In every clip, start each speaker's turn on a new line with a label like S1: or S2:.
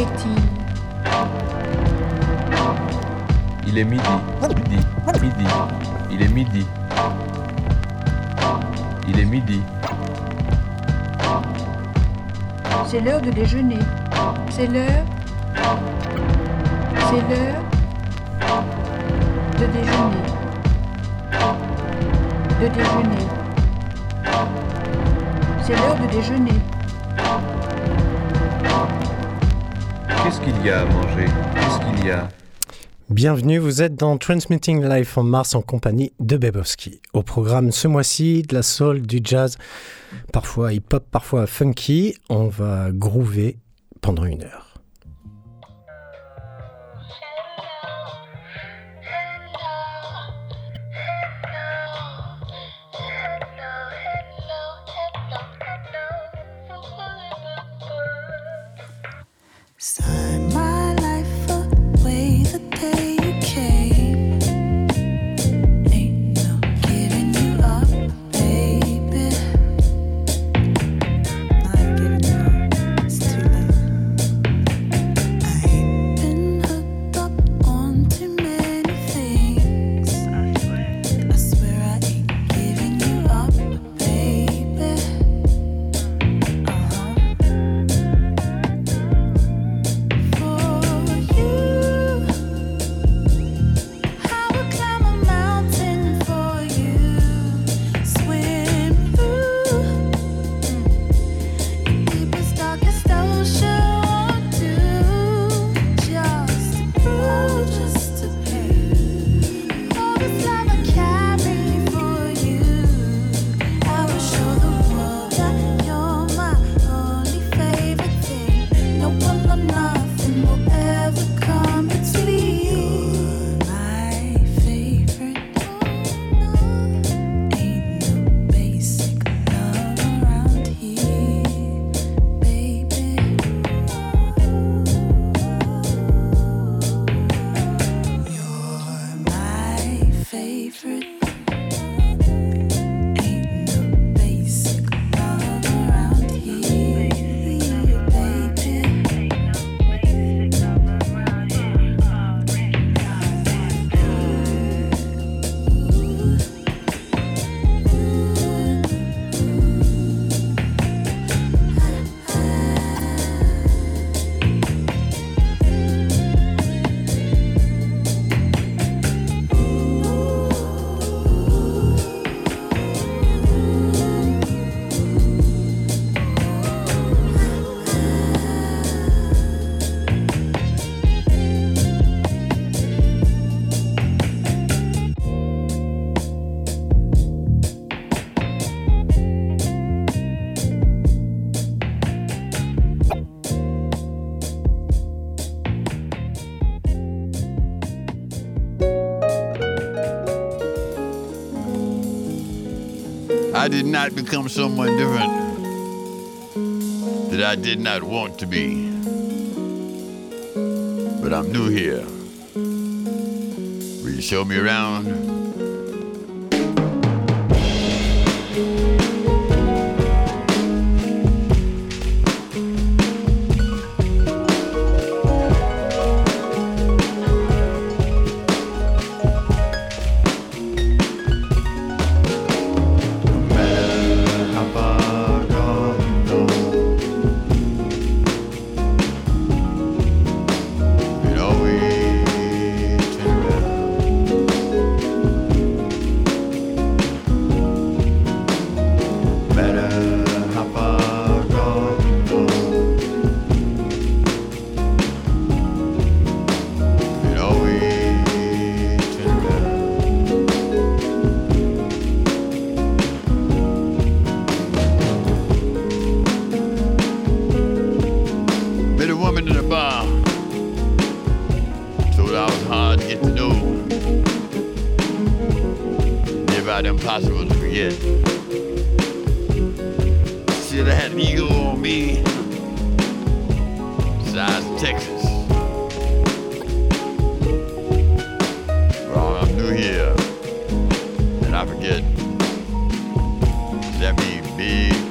S1: Est-il
S2: Il est midi. Midi. Midi. Il est midi. Il est midi.
S1: C'est l'heure de déjeuner. C'est l'heure. C'est l'heure de déjeuner. De déjeuner. C'est l'heure de déjeuner.
S2: Qu'est-ce qu'il y a à manger? Qu'est-ce qu'il y a?
S3: Bienvenue, vous êtes dans Transmitting Live on Mars en compagnie de Bebowski. Au programme ce mois-ci, de la soul, du jazz, parfois hip-hop, parfois funky. On va groover pendant une heure.
S4: Did not become someone different that I did not want to be. But I'm new here. Will you show me around? Mean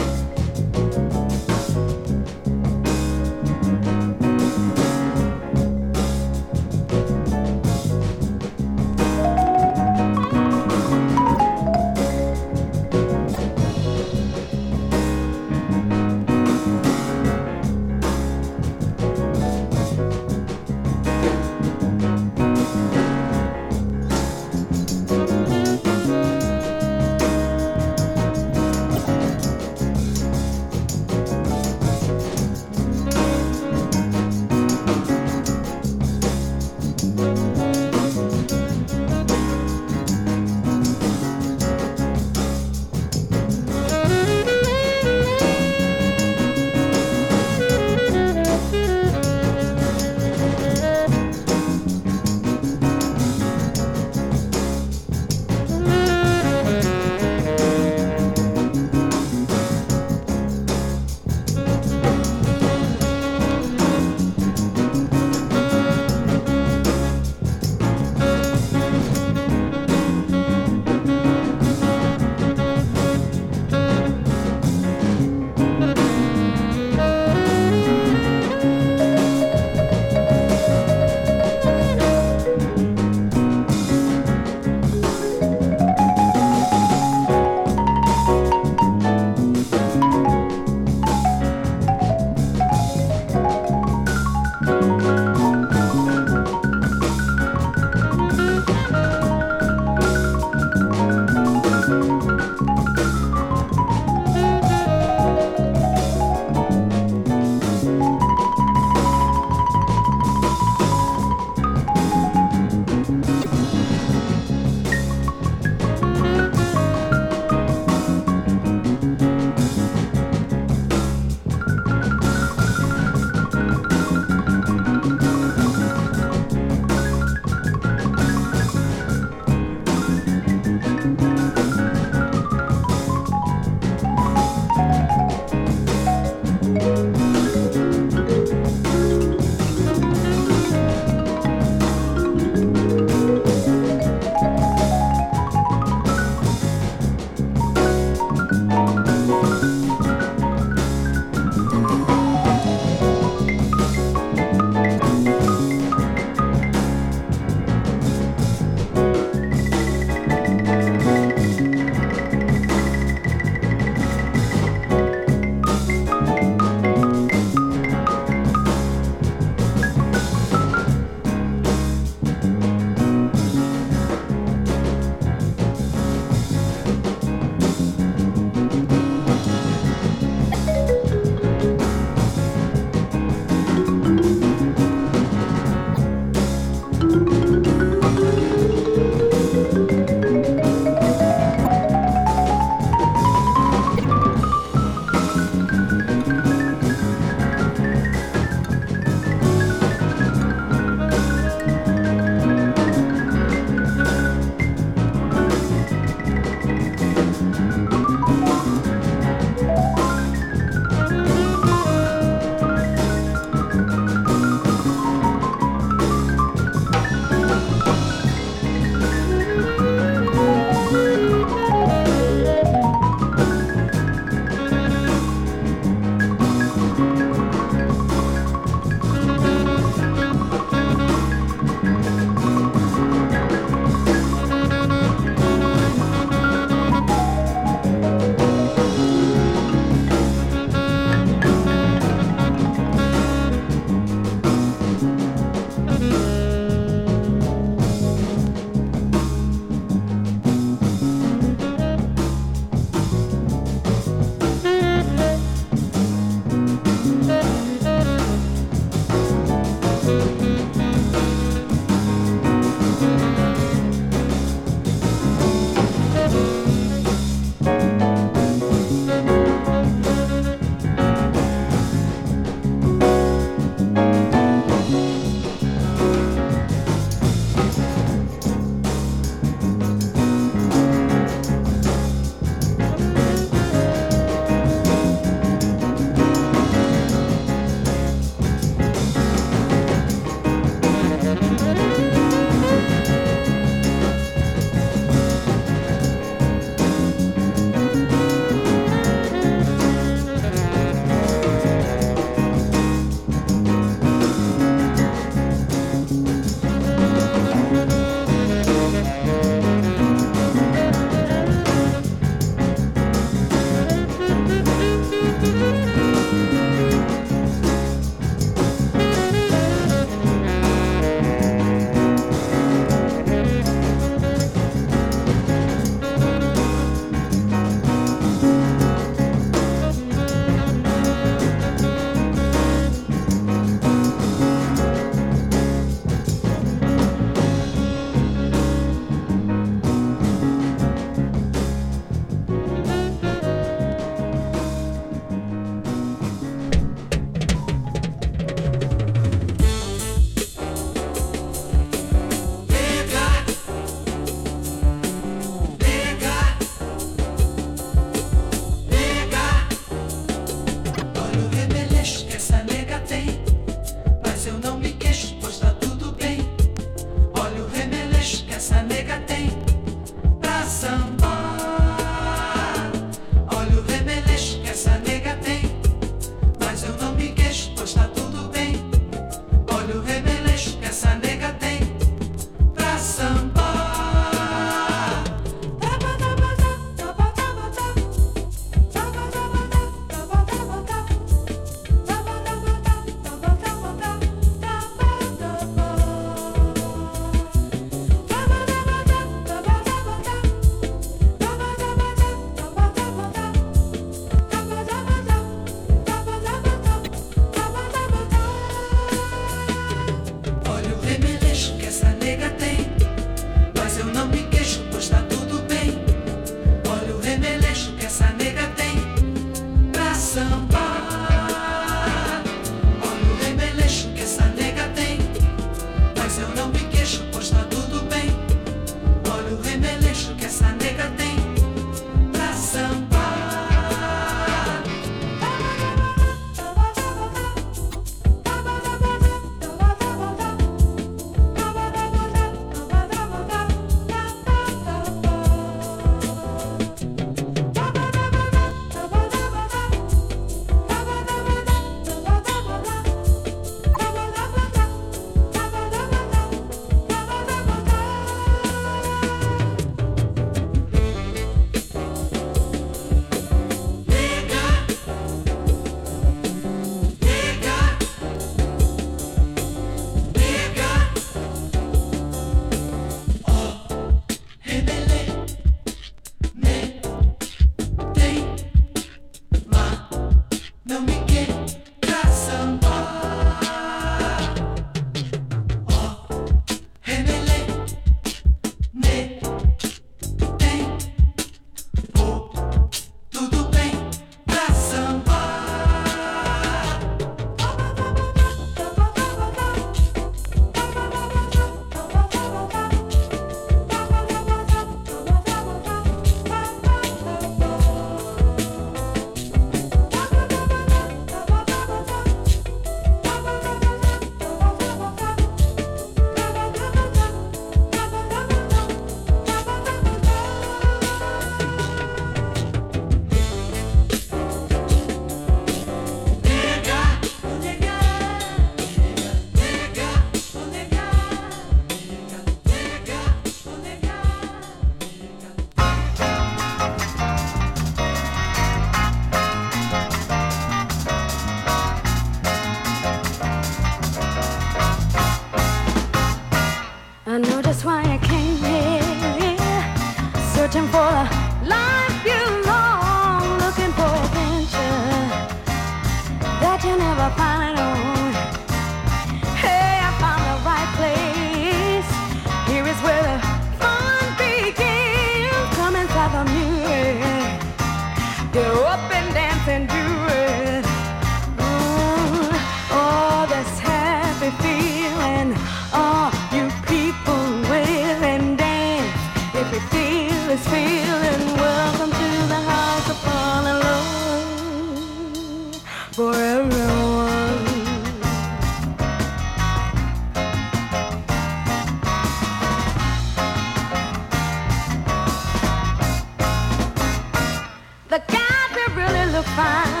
S5: look fine.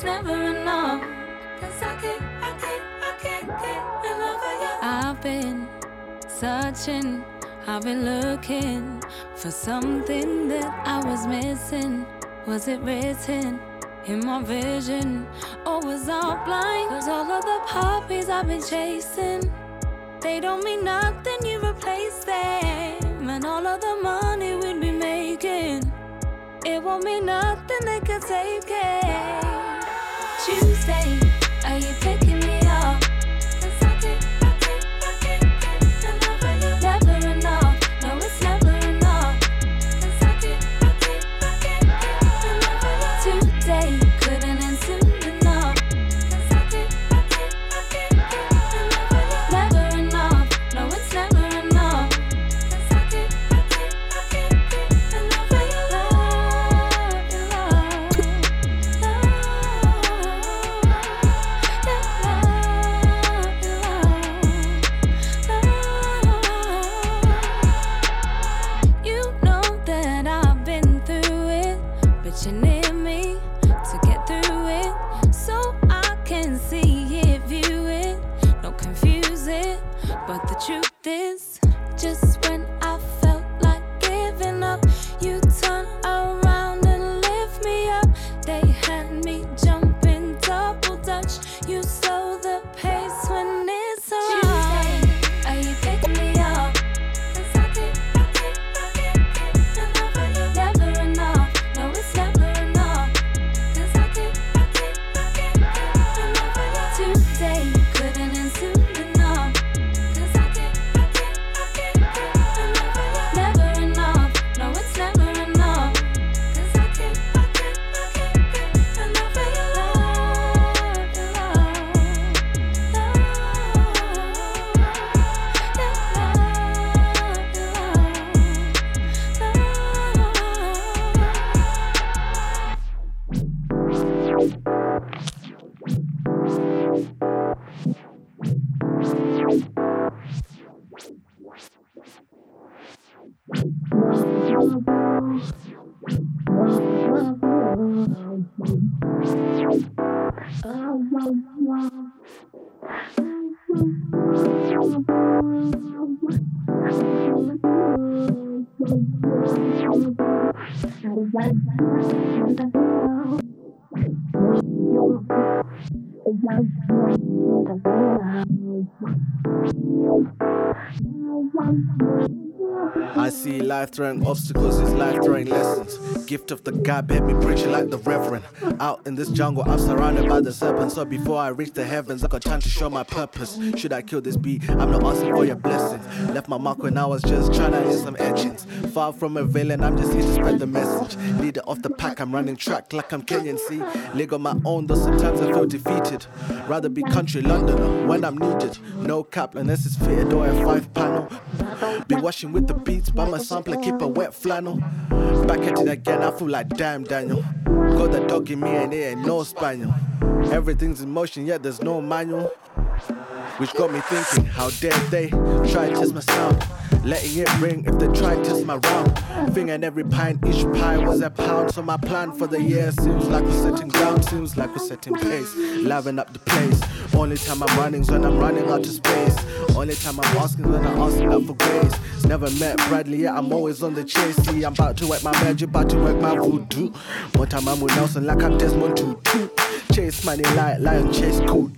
S5: It's never enough. Cause I can't, I can't, I can't get enough of you. I've been searching, I've been looking for something that I was missing. Was it written in my vision? Or was I blind? Cause all of the puppies I've been chasing, they don't mean nothing, you replace them. And all of the money we'd be making, it won't mean nothing, they could take it. Tuesday, are you picking me to get through it, so I can see it, view it, don't confuse it. But the truth is, just when Mm-hmm. I
S6: see life throwing obstacles as life throwing lessons. Gift of the God, made me preaching like the Reverend. Out in this jungle, I'm surrounded by the serpents. So before I reach the heavens, I got time to show my purpose. Should I kill this beat? I'm not asking for your blessings. Left my mark when I was just trying to hit some etchings. Far from a villain, I'm just here to spread the message. Leader of the pack, I'm running track like I'm Kenyan. See, leg on my own, though sometimes I feel defeated. Rather be country Londoner when I'm needed. No cap unless it's fitted or a five panel. Be washing with the beats by my sampler, keep a wet flannel. Back at it again, I feel like damn Daniel. Got the dog in me and it ain't no spaniel. Everything's in motion, yet there's no manual. Which got me thinking, how dare they try and test my sound? Letting it ring if they try and test my round. Thing and every pint, each pie was a pound. So my plan for the year seems like we're setting ground, seems like we're setting pace. Liven up the place. Only time I'm running's when I'm running out of space. Only time I'm asking when I'm asking up for grace. Never met Bradley, yet I'm always on the chase. See, I'm about to work my magic, about to work my voodoo. One time I'm with Nelson like I'm Desmond Tutu. Chase money like lion chase cool.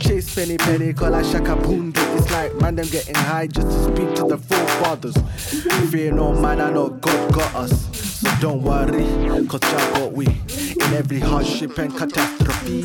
S6: Chase penny penny, call I shaka boom. It's like man, them getting high just to speak to the forefathers. Fear no man, I know God got us. So don't worry, cause Jah got we in every hardship and catastrophe.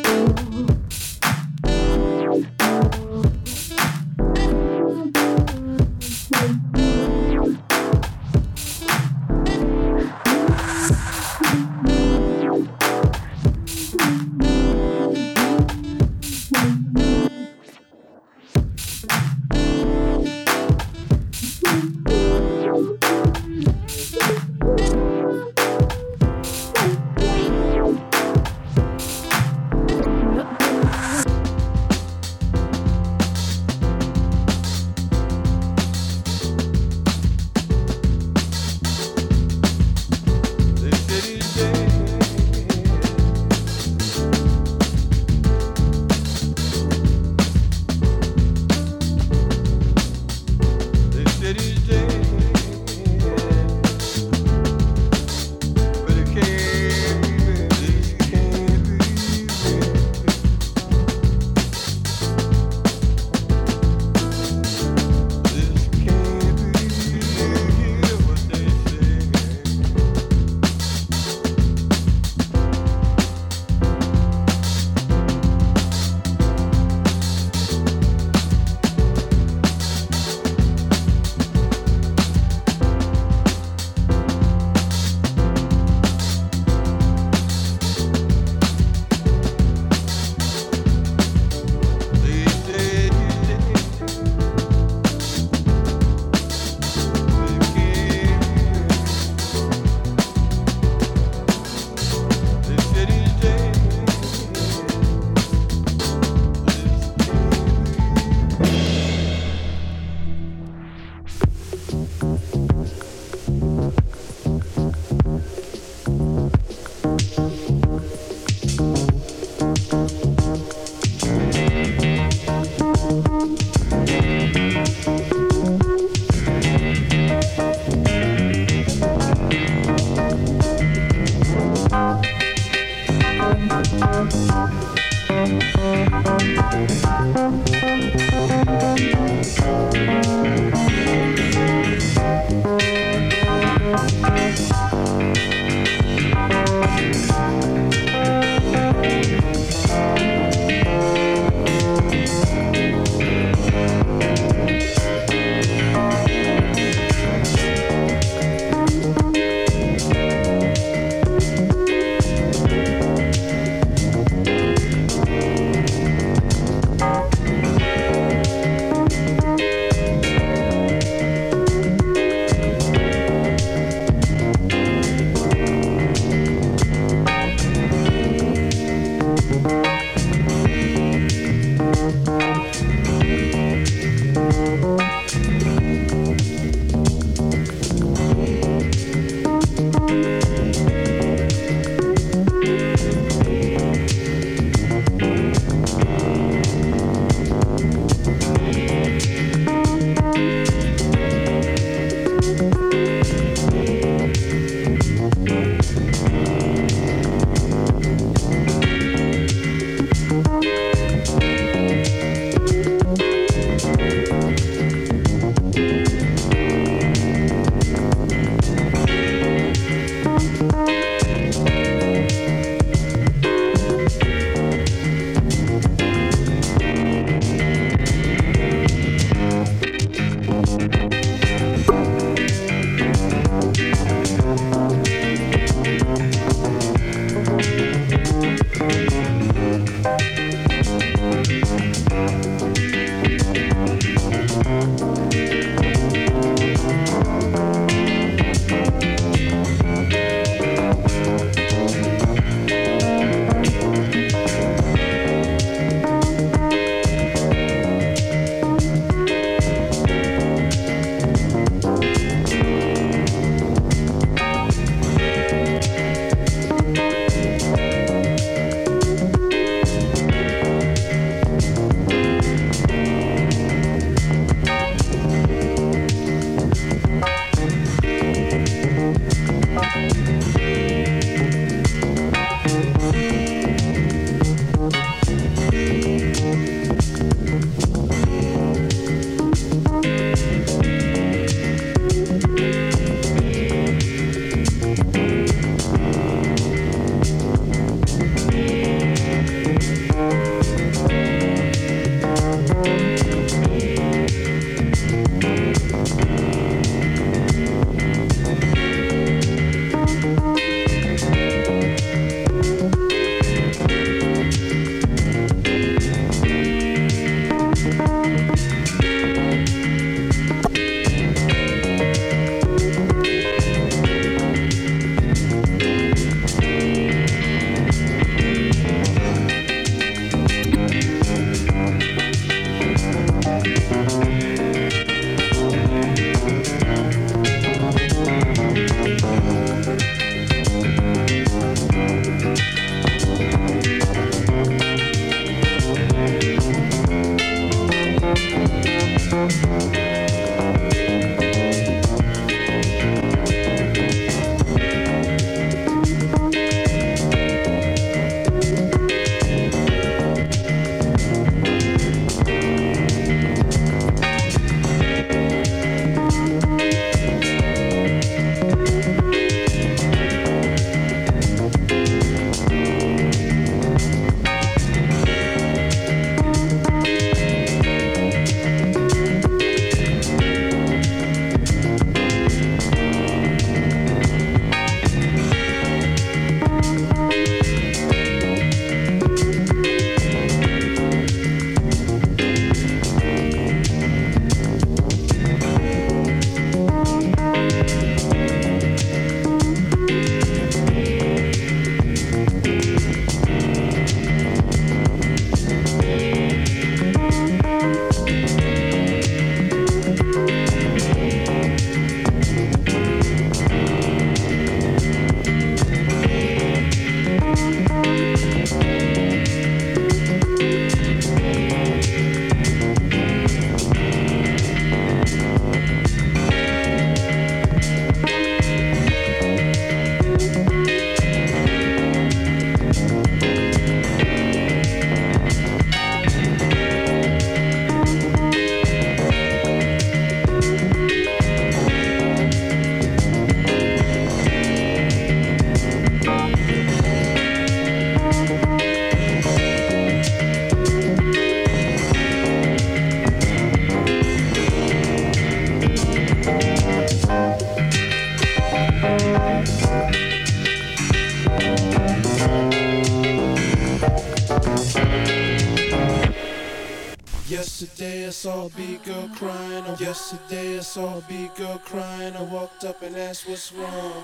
S7: yesterday I saw a big girl crying. I walked up and asked what's wrong.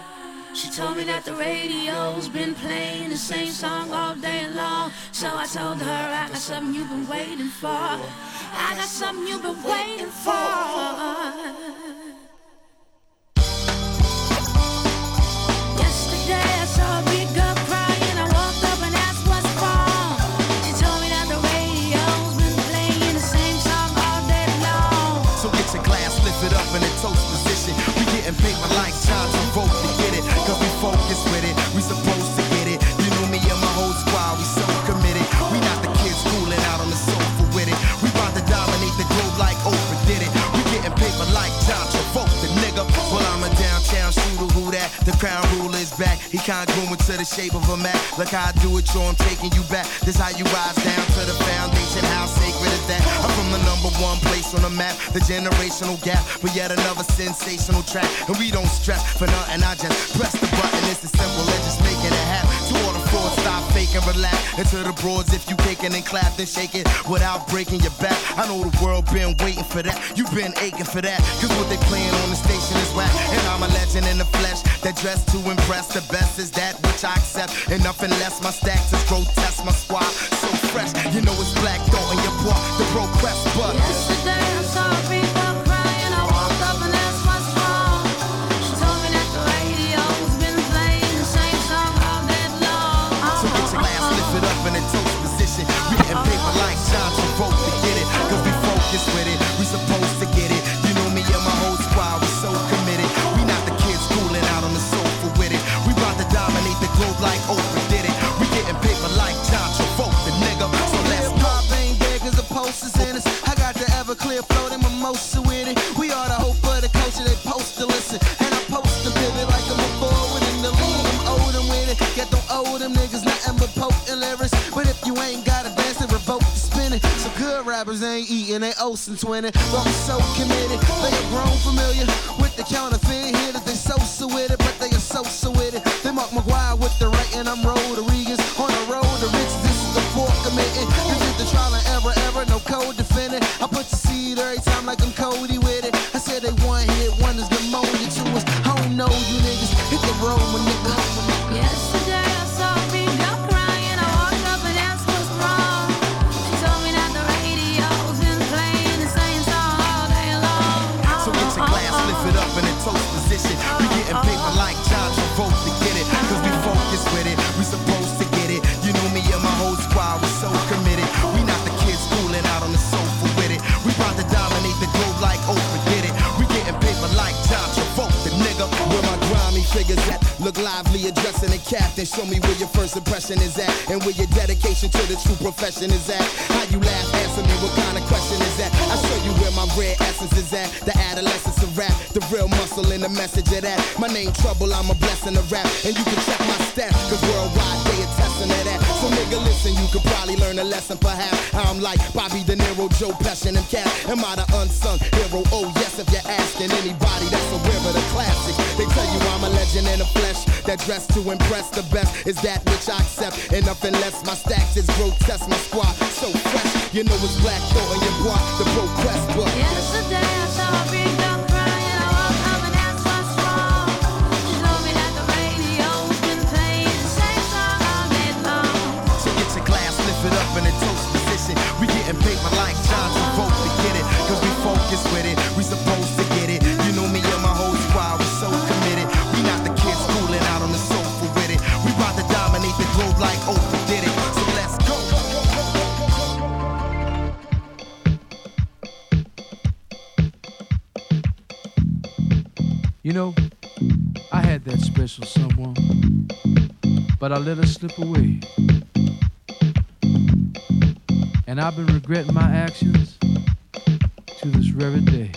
S8: She told me that the radio's been playing the same song all day long. So I told her I got something you've been waiting for. I got something you've been waiting for. The
S9: crown ruler is back. He congruent to the shape of a map. Look how I do it, yo, I'm taking you back. This how you rise down to the foundation. How sacred is that? I'm from the number one place on the map. The generational gap. But yet another sensational track. And we don't stress for nothing. I just press the button. It's as simple as just stop faking, relax. And to the broads, if you caking and clap, then shake it without breaking your back. I know the world been waiting for that. You've been aching for that. Cause what they playing on the station is whack. And I'm a legend in the flesh that dress to impress. The best is that which I accept. And nothing less. My stacks is grotesque. My squad so fresh. You know it's black thought in your boy. The bro quest, but.
S8: Yesterday I saw
S10: Rappers ain't eating, they Olsen twinning. But I'm so committed, they are grown familiar with the counterfeit hitters. They so so with it, but they are so so with it. They Mark McGwire with the right, and I'm Rodriguez
S9: Look lively, addressing the captain. Show me where your first impression is at. And where your dedication to the true profession is at. How you laugh, answer me, what kind of question is that? I show you where my red essence is at. The adolescence of rap, the real muscle in the message of that. My name Trouble, I'm a blessing of rap. And you can check my stats, cause worldwide they attesting to that. So nigga, listen, you could probably learn a lesson perhaps. I'm like Bobby De Niro, Joe Pesci, and cats. Am I the unsung hero? Oh yes, if you're asking anybody that's aware of the classics. They tell you I'm a legend in the flesh. That dress to impress the best is that which I accept. And nothing less, my stacks is grotesque, my squad so fresh. You know it's black thought in your block, the pro quest book.
S8: Yesterday I saw a big girl crying. I walked up and asked what's wrong. She told me that the radio's been playing the same song all day long.
S9: So get your glass, lift it up in a toast position. We getting paper like John Travolta to get it. Cause we focus with it. We supposed like Oprah did it. So let's go.
S11: You know, I had that special someone, but I let her slip away. And I've been regretting my actions to this very day.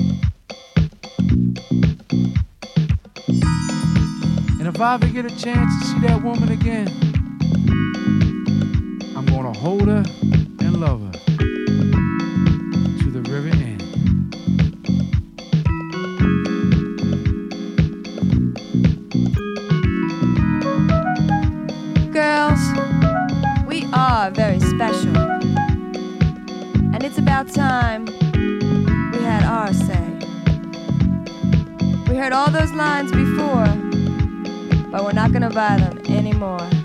S11: And if I ever get a chance to see that woman again, holder and lover to the very end.
S12: Girls, we are very special. And it's about time we had our say. We heard all those lines before, but we're not gonna buy them anymore.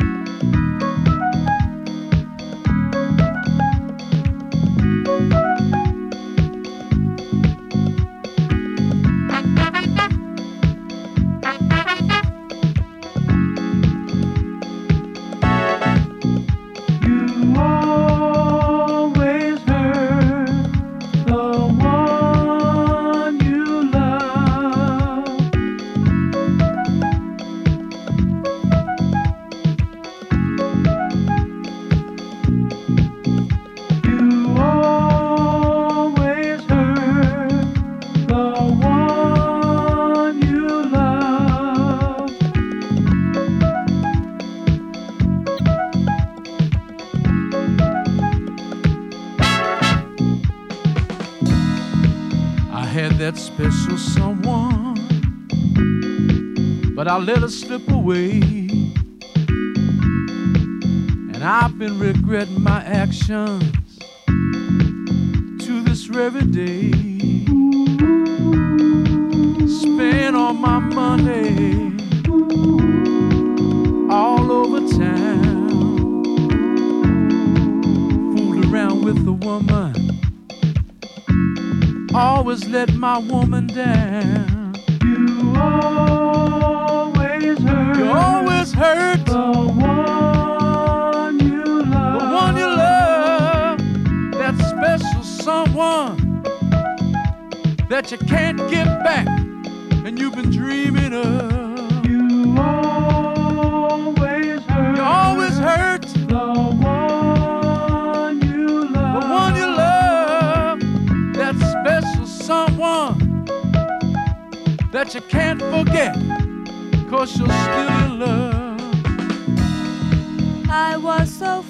S11: I let her slip away. And I've been regretting my actions to this very day. Spend all my money all over town. Fooled around with a woman. Always let my woman down.
S13: but
S11: you can't forget, cause you'll still love.
S12: I was so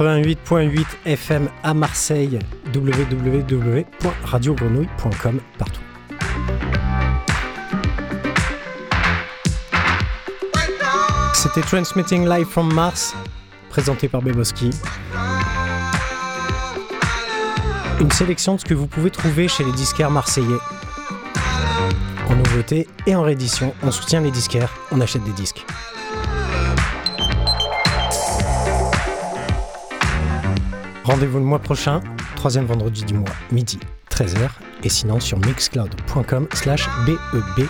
S14: 88.8 FM à Marseille, www.radiogrenouille.com partout. C'était Transmitting Live from Mars, présenté par Beboski. Une sélection de ce que vous pouvez trouver chez les disquaires marseillais. En nouveauté et en réédition, on soutient les disquaires, on achète des disques. Rendez-vous le mois prochain, troisième vendredi du mois, midi, 13h, et sinon sur mixcloud.com slash B-E-B-O-W-S-K-I.